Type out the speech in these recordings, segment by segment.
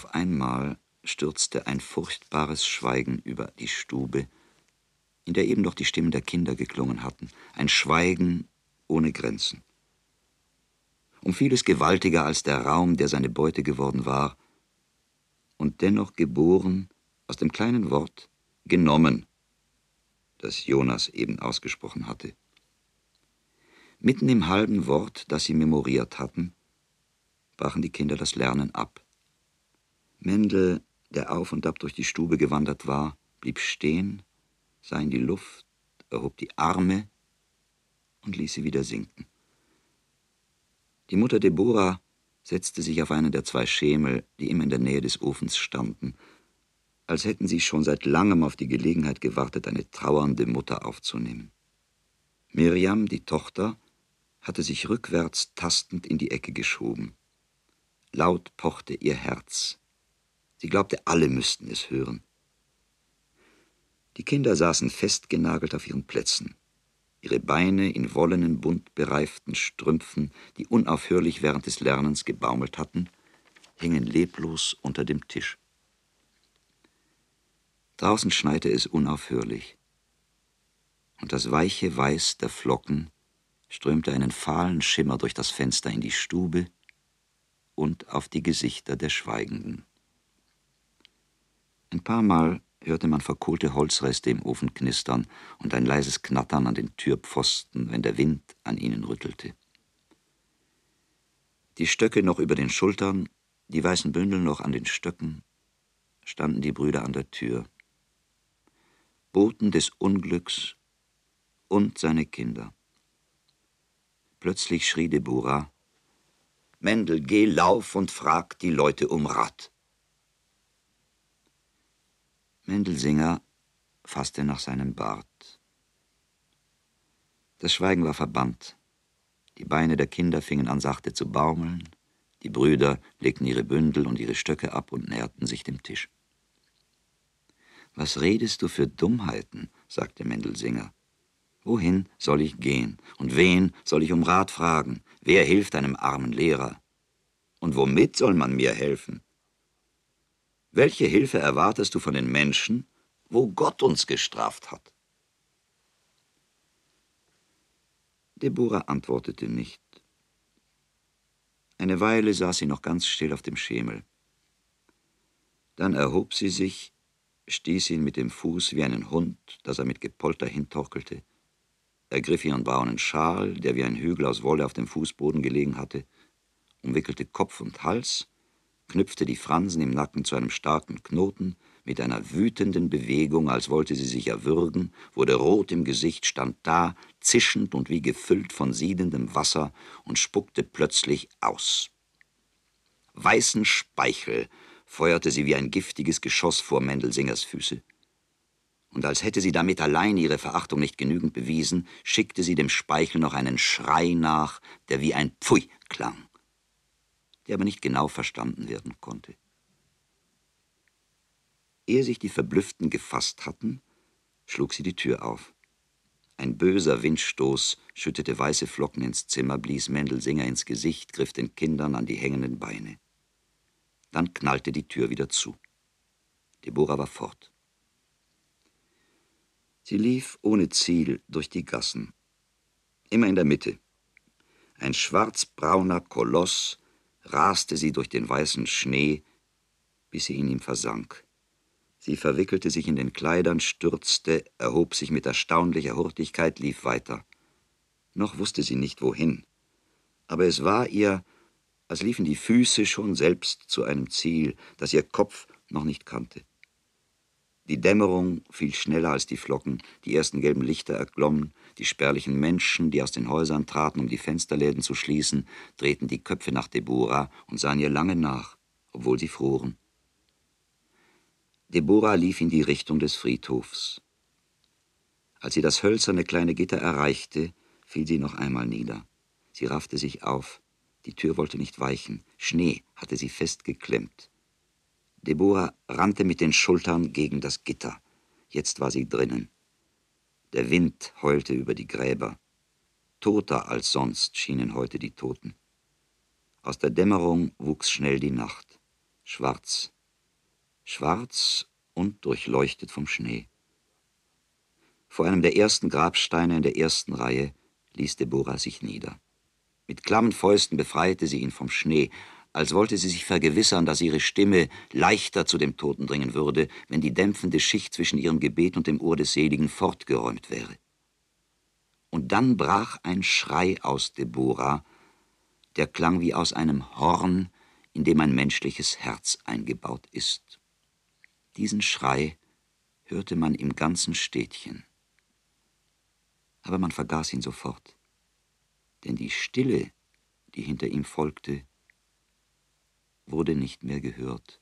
Auf einmal stürzte ein furchtbares Schweigen über die Stube, in der eben noch die Stimmen der Kinder geklungen hatten, ein Schweigen ohne Grenzen. Um vieles gewaltiger als der Raum, der seine Beute geworden war, und dennoch geboren aus dem kleinen Wort genommen, das Jonas eben ausgesprochen hatte. Mitten im halben Wort, das sie memoriert hatten, brachen die Kinder das Lernen ab. Mendel, der auf und ab durch die Stube gewandert war, blieb stehen, sah in die Luft, erhob die Arme und ließ sie wieder sinken. Die Mutter Deborah setzte sich auf einen der zwei Schemel, die immer in der Nähe des Ofens standen, als hätten sie schon seit langem auf die Gelegenheit gewartet, eine trauernde Mutter aufzunehmen. Miriam, die Tochter, hatte sich rückwärts tastend in die Ecke geschoben. Laut pochte ihr Herz. Sie glaubte, alle müssten es hören. Die Kinder saßen festgenagelt auf ihren Plätzen. Ihre Beine in wollenen, bunt bereiften Strümpfen, die unaufhörlich während des Lernens gebaumelt hatten, hingen leblos unter dem Tisch. Draußen schneite es unaufhörlich, und das weiche Weiß der Flocken strömte einen fahlen Schimmer durch das Fenster in die Stube und auf die Gesichter der Schweigenden. Ein paar Mal hörte man verkohlte Holzreste im Ofen knistern und ein leises Knattern an den Türpfosten, wenn der Wind an ihnen rüttelte. Die Stöcke noch über den Schultern, die weißen Bündel noch an den Stöcken, standen die Brüder an der Tür. Boten des Unglücks und seine Kinder. Plötzlich schrie Deborah, Mendel, geh lauf und frag die Leute um Rat. Mendelsinger fasste nach seinem Bart. Das Schweigen war verbannt. Die Beine der Kinder fingen an sachte zu baumeln, die Brüder legten ihre Bündel und ihre Stöcke ab und näherten sich dem Tisch. Was redest du für Dummheiten? sagte Mendelsinger. Wohin soll ich gehen? Und wen soll ich um Rat fragen? Wer hilft einem armen Lehrer? Und womit soll man mir helfen? Welche Hilfe erwartest du von den Menschen, wo Gott uns gestraft hat? Deborah antwortete nicht. Eine Weile saß sie noch ganz still auf dem Schemel. Dann erhob sie sich, stieß ihn mit dem Fuß wie einen Hund, dass er mit Gepolter hintorkelte, ergriff ihren braunen Schal, der wie ein Hügel aus Wolle auf dem Fußboden gelegen hatte, umwickelte Kopf und Hals, knüpfte die Fransen im Nacken zu einem starken Knoten, mit einer wütenden Bewegung, als wollte sie sich erwürgen, wurde rot im Gesicht, stand da, zischend und wie gefüllt von siedendem Wasser und spuckte plötzlich aus. Weißen Speichel feuerte sie wie ein giftiges Geschoss vor Mendelsingers Füße und als hätte sie damit allein ihre Verachtung nicht genügend bewiesen, schickte sie dem Speichel noch einen Schrei nach, der wie ein Pfui klang, der aber nicht genau verstanden werden konnte. Ehe sich die Verblüfften gefasst hatten, schlug sie die Tür auf. Ein böser Windstoß schüttete weiße Flocken ins Zimmer, blies Mendelsinger ins Gesicht, griff den Kindern an die hängenden Beine. Dann knallte die Tür wieder zu. Deborah war fort. Sie lief ohne Ziel durch die Gassen. Immer in der Mitte. Ein schwarzbrauner Koloss raste sie durch den weißen Schnee, bis sie in ihm versank. Sie verwickelte sich in den Kleidern, stürzte, erhob sich mit erstaunlicher Hurtigkeit, lief weiter. Noch wusste sie nicht wohin. Aber es war ihr, als liefen die Füße schon selbst zu einem Ziel, das ihr Kopf noch nicht kannte. Die Dämmerung fiel schneller als die Flocken, die ersten gelben Lichter erglommen, die spärlichen Menschen, die aus den Häusern traten, um die Fensterläden zu schließen, drehten die Köpfe nach Deborah und sahen ihr lange nach, obwohl sie froren. Deborah lief in die Richtung des Friedhofs. Als sie das hölzerne kleine Gitter erreichte, fiel sie noch einmal nieder. Sie raffte sich auf. Die Tür wollte nicht weichen. Schnee hatte sie festgeklemmt. Deborah rannte mit den Schultern gegen das Gitter. Jetzt war sie drinnen. Der Wind heulte über die Gräber. Toter als sonst schienen heute die Toten. Aus der Dämmerung wuchs schnell die Nacht. Schwarz. Schwarz und durchleuchtet vom Schnee. Vor einem der ersten Grabsteine in der ersten Reihe ließ Deborah sich nieder. Mit klammen Fäusten befreite sie ihn vom Schnee, als wollte sie sich vergewissern, dass ihre Stimme leichter zu dem Toten dringen würde, wenn die dämpfende Schicht zwischen ihrem Gebet und dem Ohr des Seligen fortgeräumt wäre. Und dann brach ein Schrei aus Deborah, der klang wie aus einem Horn, in dem ein menschliches Herz eingebaut ist. Diesen Schrei hörte man im ganzen Städtchen. Aber man vergaß ihn sofort denn die Stille, die hinter ihm folgte, wurde nicht mehr gehört.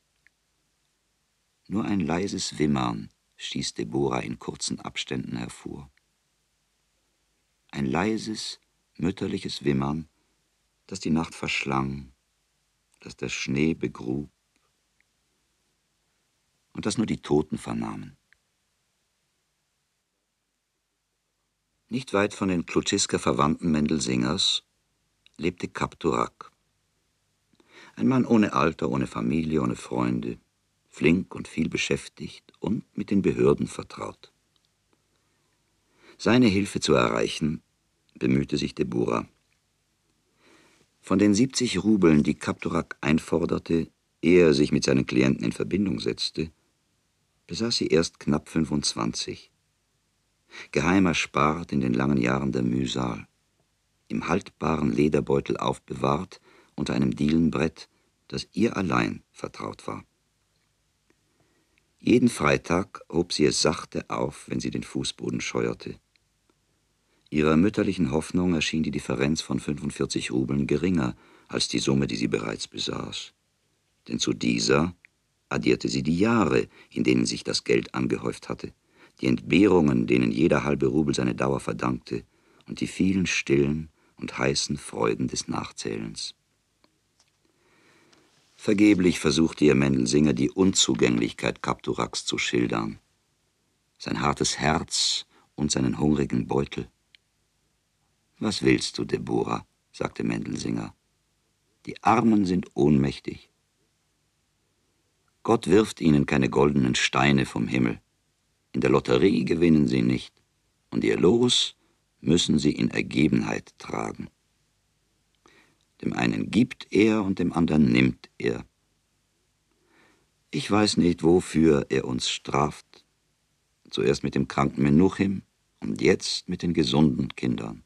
Nur ein leises Wimmern stieß Deborah in kurzen Abständen hervor. Ein leises, mütterliches Wimmern, das die Nacht verschlang, das der Schnee begrub und das nur die Toten vernahmen. Nicht weit von den Kluziska-Verwandten Mendelsingers lebte Kapturak. Ein Mann ohne Alter, ohne Familie, ohne Freunde, flink und viel beschäftigt und mit den Behörden vertraut. Seine Hilfe zu erreichen, bemühte sich Deborah. Von den 70 Rubeln, die Kapturak einforderte, ehe er sich mit seinen Klienten in Verbindung setzte, besaß sie erst knapp 25 geheim erspart in den langen Jahren der Mühsal, im haltbaren Lederbeutel aufbewahrt unter einem Dielenbrett, das ihr allein vertraut war. Jeden Freitag hob sie es sachte auf, wenn sie den Fußboden scheuerte. Ihrer mütterlichen Hoffnung erschien die Differenz von 45 Rubeln geringer als die Summe, die sie bereits besaß. Denn zu dieser addierte sie die Jahre, in denen sich das Geld angehäuft hatte die Entbehrungen, denen jeder halbe Rubel seine Dauer verdankte, und die vielen stillen und heißen Freuden des Nachzählens. Vergeblich versuchte ihr Mendelsinger die Unzugänglichkeit Kapturaks zu schildern, sein hartes Herz und seinen hungrigen Beutel. Was willst du, Deborah? sagte Mendelsinger. Die Armen sind ohnmächtig. Gott wirft ihnen keine goldenen Steine vom Himmel. In der Lotterie gewinnen sie nicht, und ihr Los müssen sie in Ergebenheit tragen. Dem einen gibt er und dem anderen nimmt er. Ich weiß nicht, wofür er uns straft. Zuerst mit dem kranken Menuchim und jetzt mit den gesunden Kindern.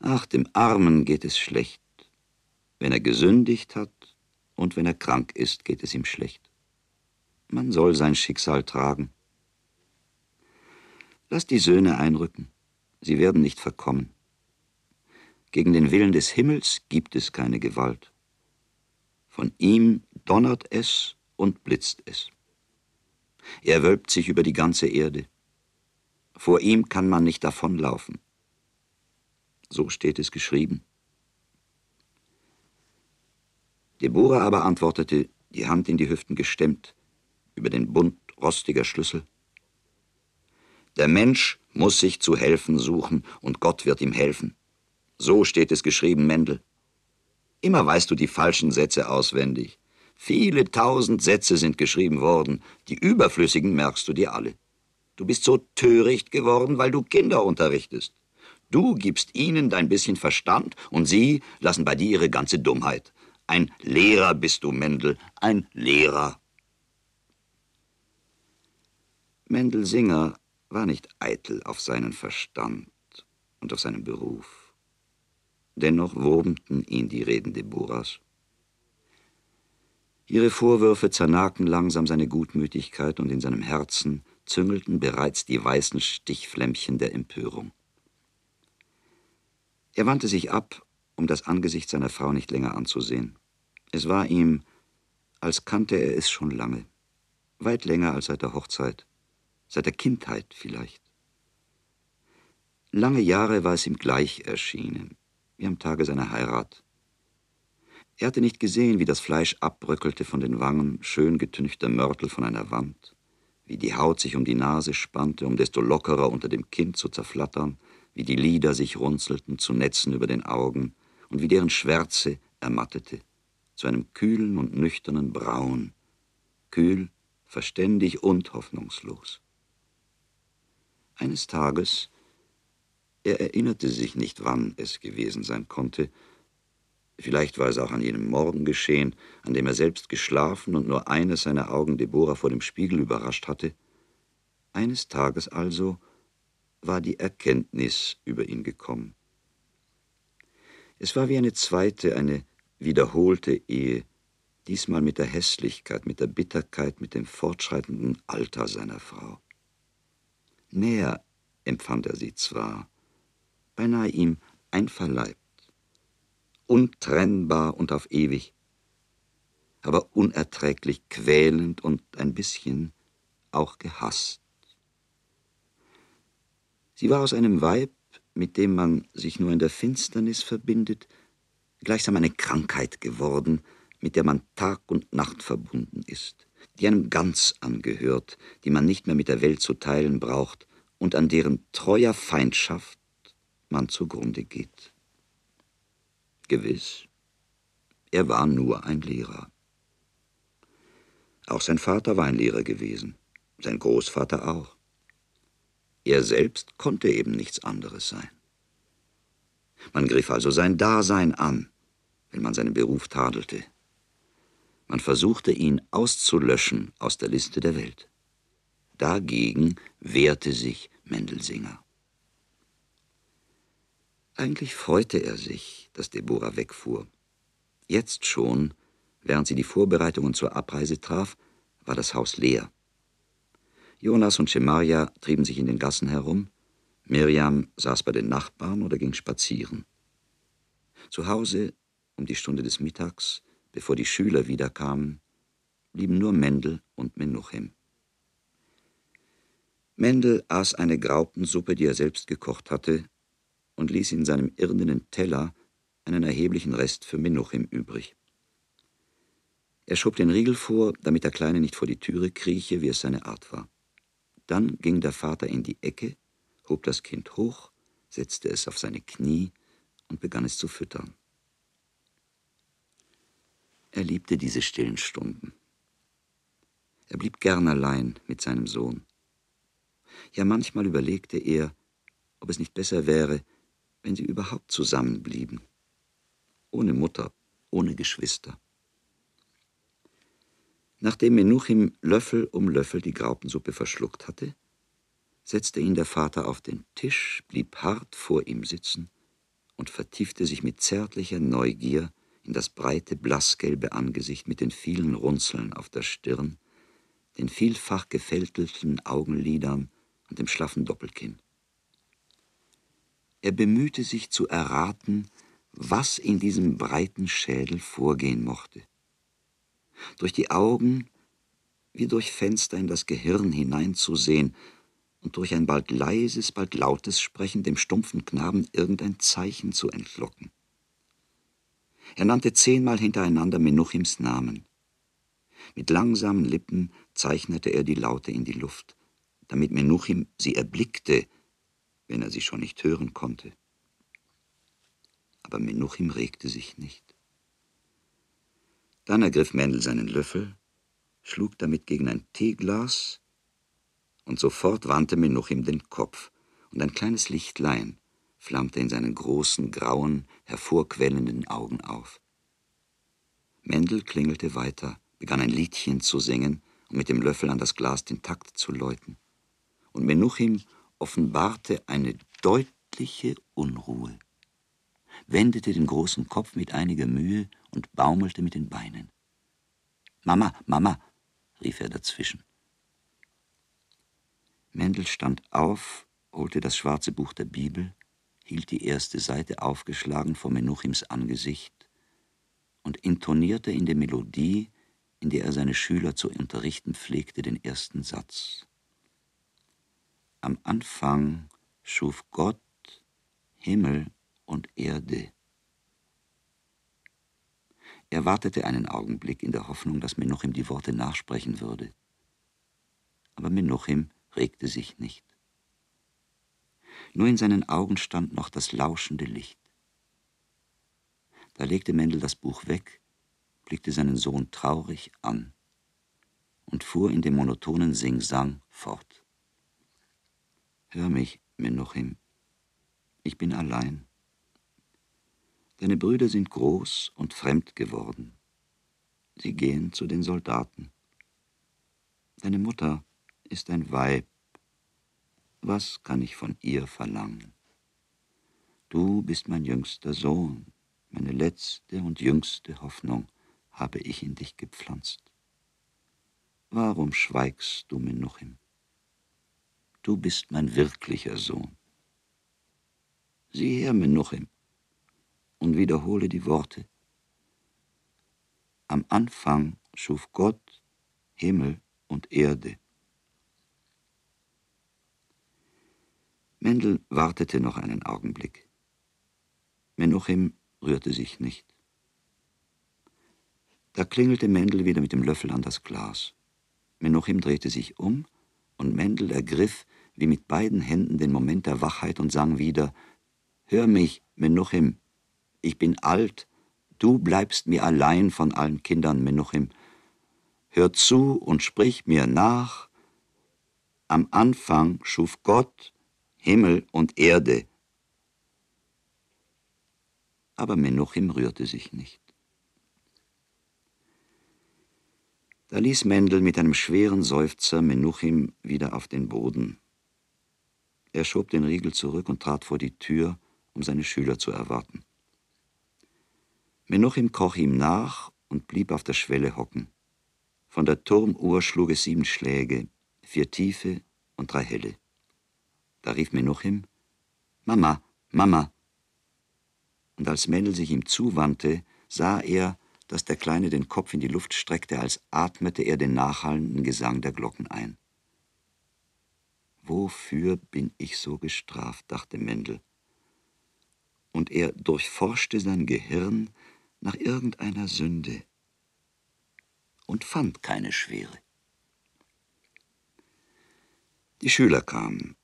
Ach, dem Armen geht es schlecht. Wenn er gesündigt hat und wenn er krank ist, geht es ihm schlecht. Man soll sein Schicksal tragen. Lass die Söhne einrücken. Sie werden nicht verkommen. Gegen den Willen des Himmels gibt es keine Gewalt. Von ihm donnert es und blitzt es. Er wölbt sich über die ganze Erde. Vor ihm kann man nicht davonlaufen. So steht es geschrieben. Deborah aber antwortete, die Hand in die Hüften gestemmt über den Bund rostiger Schlüssel. Der Mensch muss sich zu helfen suchen und Gott wird ihm helfen. So steht es geschrieben, Mendel. Immer weißt du die falschen Sätze auswendig. Viele tausend Sätze sind geschrieben worden, die überflüssigen merkst du dir alle. Du bist so töricht geworden, weil du Kinder unterrichtest. Du gibst ihnen dein bisschen Verstand und sie lassen bei dir ihre ganze Dummheit. Ein Lehrer bist du, Mendel, ein Lehrer. Mendelsinger war nicht eitel auf seinen Verstand und auf seinen Beruf. Dennoch wurmten ihn die Reden Deborahs. Ihre Vorwürfe zernagten langsam seine Gutmütigkeit und in seinem Herzen züngelten bereits die weißen Stichflämmchen der Empörung. Er wandte sich ab, um das Angesicht seiner Frau nicht länger anzusehen. Es war ihm, als kannte er es schon lange, weit länger als seit der Hochzeit seit der Kindheit vielleicht. Lange Jahre war es ihm gleich erschienen, wie am Tage seiner Heirat. Er hatte nicht gesehen, wie das Fleisch abbröckelte von den Wangen, schön getünchter Mörtel von einer Wand, wie die Haut sich um die Nase spannte, um desto lockerer unter dem Kinn zu zerflattern, wie die Lider sich runzelten zu Netzen über den Augen und wie deren Schwärze ermattete. zu einem kühlen und nüchternen Braun, kühl, verständig und hoffnungslos. Eines Tages, er erinnerte sich nicht, wann es gewesen sein konnte, vielleicht war es auch an jenem Morgen geschehen, an dem er selbst geschlafen und nur eines seiner Augen Deborah vor dem Spiegel überrascht hatte, eines Tages also war die Erkenntnis über ihn gekommen. Es war wie eine zweite, eine wiederholte Ehe, diesmal mit der Hässlichkeit, mit der Bitterkeit, mit dem fortschreitenden Alter seiner Frau. Näher empfand er sie zwar, beinahe ihm einverleibt, untrennbar und auf ewig, aber unerträglich quälend und ein bisschen auch gehasst. Sie war aus einem Weib, mit dem man sich nur in der Finsternis verbindet, gleichsam eine Krankheit geworden, mit der man Tag und Nacht verbunden ist, die einem ganz angehört, die man nicht mehr mit der Welt zu teilen braucht und an deren treuer Feindschaft man zugrunde geht. Gewiss, er war nur ein Lehrer. Auch sein Vater war ein Lehrer gewesen, sein Großvater auch. Er selbst konnte eben nichts anderes sein. Man griff also sein Dasein an, wenn man seinen Beruf tadelte. Man versuchte ihn auszulöschen aus der Liste der Welt. Dagegen wehrte sich Mendelsinger. Eigentlich freute er sich, dass Deborah wegfuhr. Jetzt schon, während sie die Vorbereitungen zur Abreise traf, war das Haus leer. Jonas und Schemaria trieben sich in den Gassen herum. Miriam saß bei den Nachbarn oder ging spazieren. Zu Hause, um die Stunde des Mittags, bevor die Schüler wiederkamen, blieben nur Mendel und Menuchim. Mendel aß eine Graupensuppe, die er selbst gekocht hatte, und ließ in seinem irdenen Teller einen erheblichen Rest für Menuchim übrig. Er schob den Riegel vor, damit der Kleine nicht vor die Türe krieche, wie es seine Art war. Dann ging der Vater in die Ecke, hob das Kind hoch, setzte es auf seine Knie und begann es zu füttern. Er liebte diese stillen Stunden. Er blieb gern allein mit seinem Sohn. Ja, manchmal überlegte er, ob es nicht besser wäre, wenn sie überhaupt zusammenblieben. Ohne Mutter, ohne Geschwister. Nachdem Menuchim Löffel um Löffel die Graupensuppe verschluckt hatte, setzte ihn der Vater auf den Tisch, blieb hart vor ihm sitzen und vertiefte sich mit zärtlicher Neugier in das breite, blassgelbe Angesicht mit den vielen Runzeln auf der Stirn, den vielfach gefältelten Augenlidern und dem schlaffen Doppelkinn. Er bemühte sich zu erraten, was in diesem breiten Schädel vorgehen mochte durch die Augen wie durch Fenster in das Gehirn hineinzusehen und durch ein bald leises, bald lautes Sprechen dem stumpfen Knaben irgendein Zeichen zu entlocken. Er nannte zehnmal hintereinander Menuchims Namen. Mit langsamen Lippen zeichnete er die Laute in die Luft, damit Menuchim sie erblickte, wenn er sie schon nicht hören konnte. Aber Menuchim regte sich nicht. Dann ergriff Mendel seinen Löffel, schlug damit gegen ein Teeglas, und sofort wandte Menuchim den Kopf, und ein kleines Lichtlein flammte in seinen großen, grauen, hervorquellenden Augen auf. Mendel klingelte weiter, begann ein Liedchen zu singen und mit dem Löffel an das Glas den Takt zu läuten. Und Menuchim offenbarte eine deutliche Unruhe wendete den großen Kopf mit einiger Mühe und baumelte mit den Beinen. Mama, Mama, rief er dazwischen. Mendel stand auf, holte das schwarze Buch der Bibel, hielt die erste Seite aufgeschlagen vor Menuchims Angesicht und intonierte in der Melodie, in der er seine Schüler zu unterrichten pflegte, den ersten Satz. Am Anfang schuf Gott Himmel und Erde. Er wartete einen Augenblick in der Hoffnung, dass Menuchim die Worte nachsprechen würde. Aber Menuchim regte sich nicht. Nur in seinen Augen stand noch das lauschende Licht. Da legte Mendel das Buch weg blickte seinen Sohn traurig an und fuhr in dem monotonen Singsang fort. Hör mich, Menuchim, ich bin allein. Deine Brüder sind groß und fremd geworden. Sie gehen zu den Soldaten. Deine Mutter ist ein Weib. Was kann ich von ihr verlangen? Du bist mein jüngster Sohn, meine letzte und jüngste Hoffnung habe ich in dich gepflanzt. Warum schweigst du, Menuchim? Du bist mein wirklicher Sohn. Sieh her, Menuchim, und wiederhole die Worte. Am Anfang schuf Gott Himmel und Erde. Mendel wartete noch einen Augenblick. Menuchim rührte sich nicht. Da klingelte Mendel wieder mit dem Löffel an das Glas. Menuchim drehte sich um, und Mendel ergriff wie mit beiden Händen den Moment der Wachheit und sang wieder Hör mich, Menuchim, ich bin alt, du bleibst mir allein von allen Kindern, Menuchim. Hör zu und sprich mir nach. Am Anfang schuf Gott Himmel und Erde. Aber Menuchim rührte sich nicht. Da ließ Mendel mit einem schweren Seufzer Menuchim wieder auf den Boden. Er schob den Riegel zurück und trat vor die Tür, um seine Schüler zu erwarten. Menuchim kroch ihm nach und blieb auf der Schwelle hocken. Von der Turmuhr schlug es sieben Schläge, vier tiefe und drei helle. Da rief Menuchim, Mama, Mama. Und als Mendel sich ihm zuwandte, sah er, dass der Kleine den Kopf in die Luft streckte, als atmete er den nachhallenden Gesang der Glocken ein. Wofür bin ich so gestraft, dachte Mendel. Und er durchforschte sein Gehirn nach irgendeiner Sünde und fand keine schwere. Die Schüler kamen.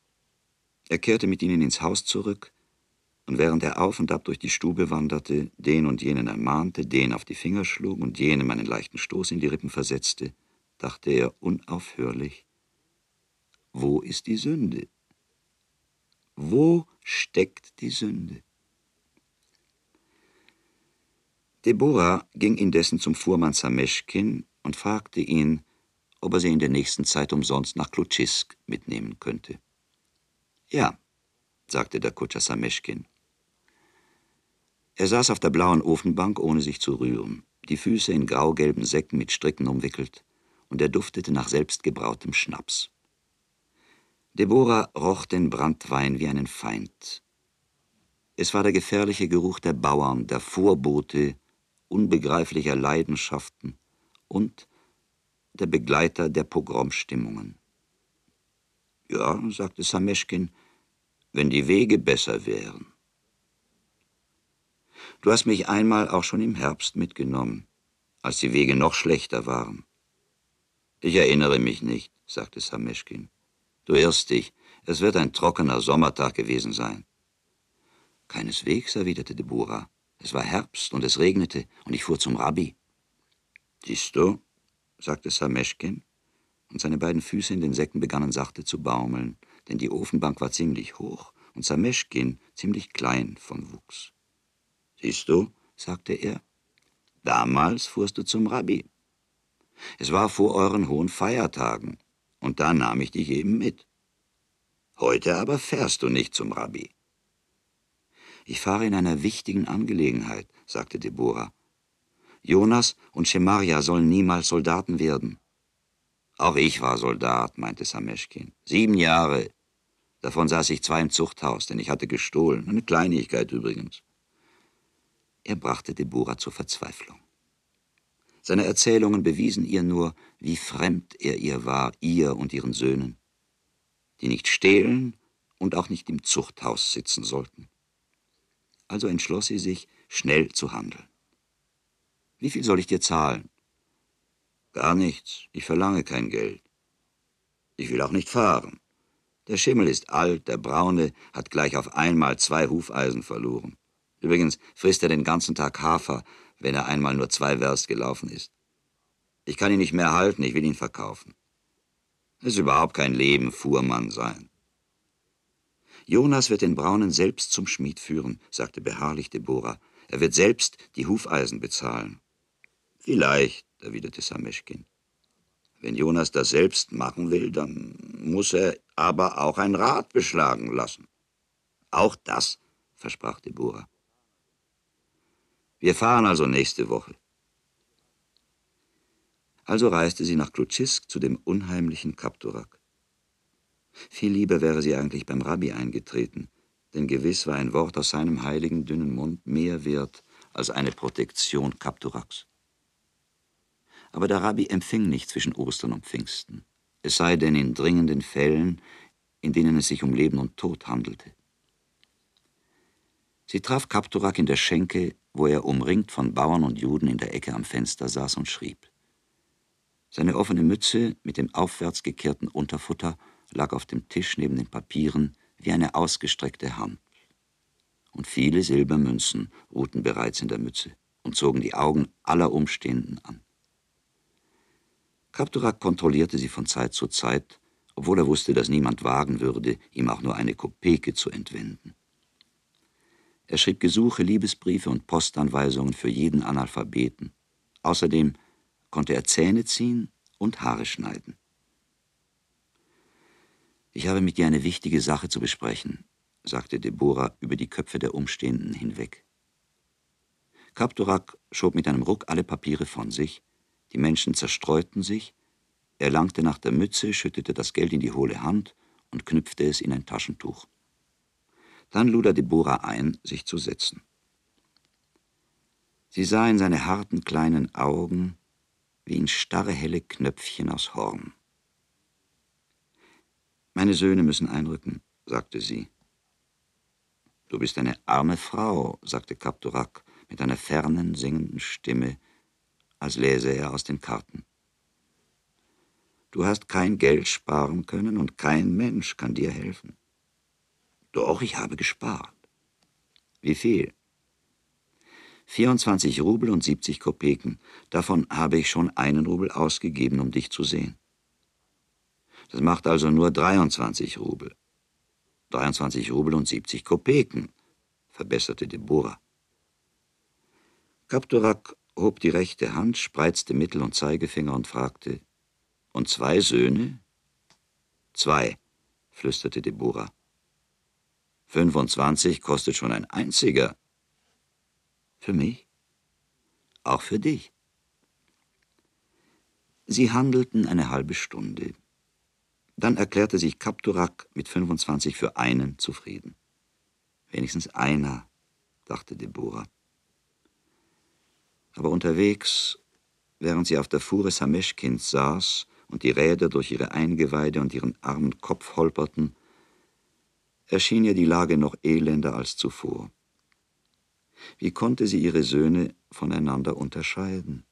Er kehrte mit ihnen ins Haus zurück, und während er auf und ab durch die Stube wanderte, den und jenen ermahnte, den auf die Finger schlug und jenem einen leichten Stoß in die Rippen versetzte, dachte er unaufhörlich, wo ist die Sünde? Wo steckt die Sünde? Deborah ging indessen zum Fuhrmann Sameschkin und fragte ihn, ob er sie in der nächsten Zeit umsonst nach Klutschisk mitnehmen könnte. Ja, sagte der Kutscher Sameschkin. Er saß auf der blauen Ofenbank, ohne sich zu rühren, die Füße in graugelben Säcken mit Stricken umwickelt, und er duftete nach selbstgebrautem Schnaps. Deborah roch den Brandwein wie einen Feind. Es war der gefährliche Geruch der Bauern, der Vorbote unbegreiflicher Leidenschaften und der Begleiter der Pogromstimmungen. Ja, sagte Sameschkin, wenn die Wege besser wären. Du hast mich einmal auch schon im Herbst mitgenommen, als die Wege noch schlechter waren. Ich erinnere mich nicht, sagte Sameschkin. Du irrst dich, es wird ein trockener Sommertag gewesen sein. Keineswegs, erwiderte Deborah. Es war Herbst und es regnete und ich fuhr zum Rabbi. Siehst du, sagte Sameschkin, und seine beiden Füße in den Säcken begannen sachte zu baumeln, denn die Ofenbank war ziemlich hoch und Sameschkin ziemlich klein von Wuchs. Siehst du, sagte er, damals fuhrst du zum Rabbi. Es war vor euren hohen Feiertagen, und da nahm ich dich eben mit. Heute aber fährst du nicht zum Rabbi. Ich fahre in einer wichtigen Angelegenheit, sagte Deborah. Jonas und Schemaria sollen niemals Soldaten werden. Auch ich war Soldat, meinte Sameschkin. Sieben Jahre. Davon saß ich zwei im Zuchthaus, denn ich hatte gestohlen. Eine Kleinigkeit übrigens. Er brachte Deborah zur Verzweiflung. Seine Erzählungen bewiesen ihr nur, wie fremd er ihr war, ihr und ihren Söhnen, die nicht stehlen und auch nicht im Zuchthaus sitzen sollten. Also entschloss sie sich, schnell zu handeln. Wie viel soll ich dir zahlen? Gar nichts, ich verlange kein Geld. Ich will auch nicht fahren. Der Schimmel ist alt, der Braune hat gleich auf einmal zwei Hufeisen verloren. Übrigens frisst er den ganzen Tag Hafer, wenn er einmal nur zwei Werst gelaufen ist. Ich kann ihn nicht mehr halten, ich will ihn verkaufen. Es ist überhaupt kein Leben, Fuhrmann sein. Jonas wird den Braunen selbst zum Schmied führen, sagte beharrlich Deborah. Er wird selbst die Hufeisen bezahlen. Vielleicht, erwiderte Sameschkin. Wenn Jonas das selbst machen will, dann muss er aber auch ein Rad beschlagen lassen. Auch das, versprach Deborah. Wir fahren also nächste Woche. Also reiste sie nach Klutschisk zu dem unheimlichen Kapturak. Viel lieber wäre sie eigentlich beim Rabbi eingetreten, denn gewiss war ein Wort aus seinem heiligen dünnen Mund mehr wert als eine Protektion Kapturaks. Aber der Rabbi empfing nicht zwischen Ostern und Pfingsten, es sei denn in dringenden Fällen, in denen es sich um Leben und Tod handelte. Sie traf Kapturak in der Schenke, wo er umringt von Bauern und Juden in der Ecke am Fenster saß und schrieb. Seine offene Mütze mit dem aufwärts gekehrten Unterfutter lag auf dem Tisch neben den Papieren wie eine ausgestreckte Hand. Und viele Silbermünzen ruhten bereits in der Mütze und zogen die Augen aller Umstehenden an. Kapturak kontrollierte sie von Zeit zu Zeit, obwohl er wusste, dass niemand wagen würde, ihm auch nur eine Kopeke zu entwenden. Er schrieb Gesuche, Liebesbriefe und Postanweisungen für jeden Analphabeten. Außerdem konnte er Zähne ziehen und Haare schneiden. Ich habe mit dir eine wichtige Sache zu besprechen, sagte Deborah über die Köpfe der Umstehenden hinweg. Kapturak schob mit einem Ruck alle Papiere von sich, die Menschen zerstreuten sich, er langte nach der Mütze, schüttete das Geld in die hohle Hand und knüpfte es in ein Taschentuch. Dann lud er Deborah ein, sich zu setzen. Sie sah in seine harten kleinen Augen wie in starre helle Knöpfchen aus Horn. Meine Söhne müssen einrücken, sagte sie. Du bist eine arme Frau, sagte Kapturak mit einer fernen, singenden Stimme, als läse er aus den Karten. Du hast kein Geld sparen können und kein Mensch kann dir helfen. Doch, ich habe gespart. Wie viel? 24 Rubel und 70 Kopeken. Davon habe ich schon einen Rubel ausgegeben, um dich zu sehen. Das macht also nur 23 Rubel. 23 Rubel und 70 Kopeken, verbesserte Deborah. Kapturak hob die rechte Hand, spreizte Mittel- und Zeigefinger und fragte, und zwei Söhne? Zwei, flüsterte Deborah. 25 kostet schon ein einziger. Für mich? Auch für dich. Sie handelten eine halbe Stunde. Dann erklärte sich Kapturak mit 25 für einen zufrieden. Wenigstens einer, dachte Deborah. Aber unterwegs, während sie auf der Fuhre Sameschkins saß und die Räder durch ihre Eingeweide und ihren armen Kopf holperten, erschien ihr die Lage noch elender als zuvor. Wie konnte sie ihre Söhne voneinander unterscheiden?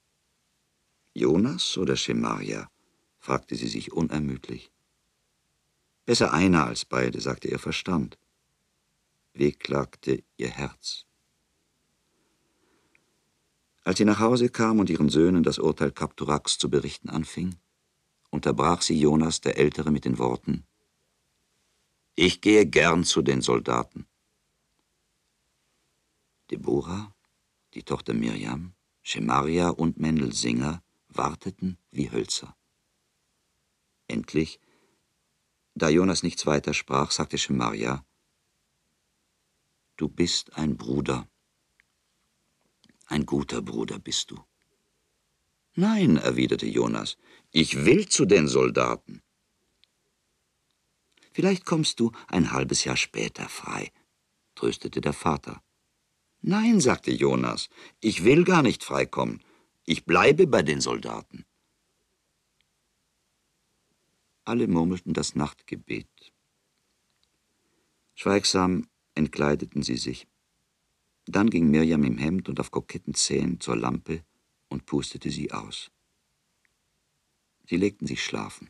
Jonas oder Schemaria? fragte sie sich unermüdlich. Besser einer als beide, sagte ihr Verstand. Wehklagte ihr Herz. Als sie nach Hause kam und ihren Söhnen das Urteil Kapturaks zu berichten anfing, unterbrach sie Jonas der Ältere mit den Worten ich gehe gern zu den Soldaten. Deborah, die Tochter Mirjam, Schemaria und Mendel Singer warteten wie Hölzer. Endlich, da Jonas nichts weiter sprach, sagte Schemaria, Du bist ein Bruder. Ein guter Bruder bist du. Nein, erwiderte Jonas, ich will zu den Soldaten. Vielleicht kommst du ein halbes Jahr später frei, tröstete der Vater. Nein, sagte Jonas, ich will gar nicht freikommen. Ich bleibe bei den Soldaten. Alle murmelten das Nachtgebet. Schweigsam entkleideten sie sich. Dann ging Mirjam im Hemd und auf koketten Zähnen zur Lampe und pustete sie aus. Sie legten sich schlafen.